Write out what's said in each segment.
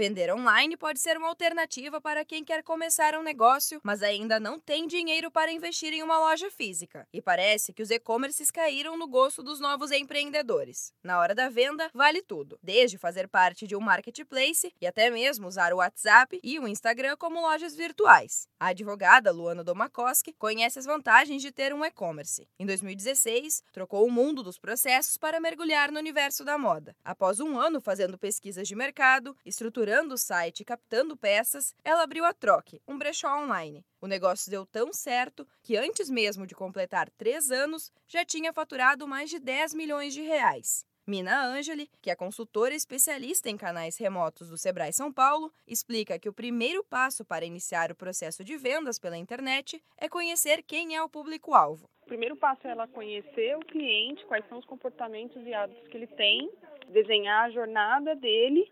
Vender online pode ser uma alternativa para quem quer começar um negócio, mas ainda não tem dinheiro para investir em uma loja física. E parece que os e-commerces caíram no gosto dos novos empreendedores. Na hora da venda, vale tudo, desde fazer parte de um marketplace e até mesmo usar o WhatsApp e o Instagram como lojas virtuais. A advogada Luana Domakoski conhece as vantagens de ter um e-commerce. Em 2016, trocou o mundo dos processos para mergulhar no universo da moda. Após um ano fazendo pesquisas de mercado, estruturando o site e captando peças, ela abriu a Troque, um brechó online. O negócio deu tão certo que antes mesmo de completar três anos, já tinha faturado mais de 10 milhões de reais. Mina Angeli, que é consultora especialista em canais remotos do Sebrae São Paulo, explica que o primeiro passo para iniciar o processo de vendas pela internet é conhecer quem é o público-alvo. O primeiro passo é ela conhecer o cliente, quais são os comportamentos e hábitos que ele tem, desenhar a jornada dele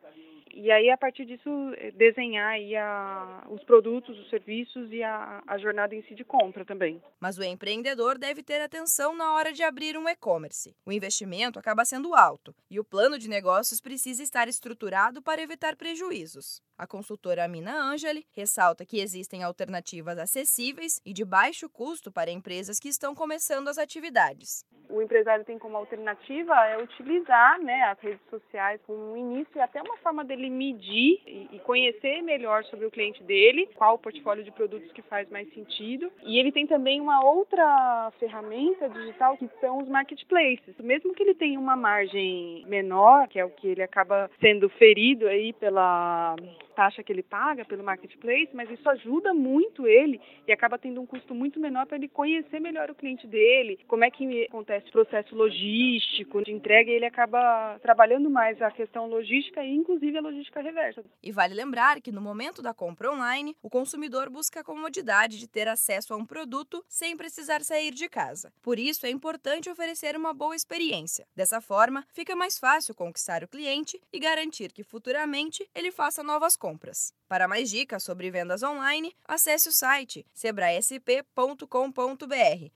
e aí, a partir disso, eh, desenhar aí a, os produtos, os serviços e a, a jornada em si de compra também. Mas o empreendedor deve ter atenção na hora de abrir um e-commerce. O investimento acaba sendo alto e o plano de negócios precisa estar estruturado para evitar prejuízos. A consultora Amina Angeli ressalta que existem alternativas acessíveis e de baixo custo para empresas que estão começando as atividades. O empresário tem como alternativa é utilizar né, as redes sociais como um início e até uma forma dele medir e conhecer melhor sobre o cliente dele, qual o portfólio de produtos que faz mais sentido. E ele tem também uma outra ferramenta digital que são os marketplaces. Mesmo que ele tenha uma margem menor, que é o que ele acaba sendo ferido aí pela taxa que ele paga pelo marketplace, mas isso ajuda muito ele e acaba tendo um custo muito menor para ele conhecer melhor o cliente dele, como é que acontece o processo logístico de entrega e ele acaba trabalhando mais a questão logística e inclusive a logística reversa. E vale lembrar que no momento da compra online, o consumidor busca a comodidade de ter acesso a um produto sem precisar sair de casa. Por isso é importante oferecer uma boa experiência. Dessa forma, fica mais fácil conquistar o cliente e garantir que futuramente ele faça novas compras. Para mais dicas sobre vendas online, acesse o site sebraesp.com.br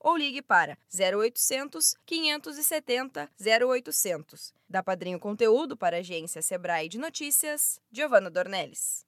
ou ligue para 0800 570 0800. Da Padrinho Conteúdo para a agência Sebrae de Notícias, Giovana Dornelles.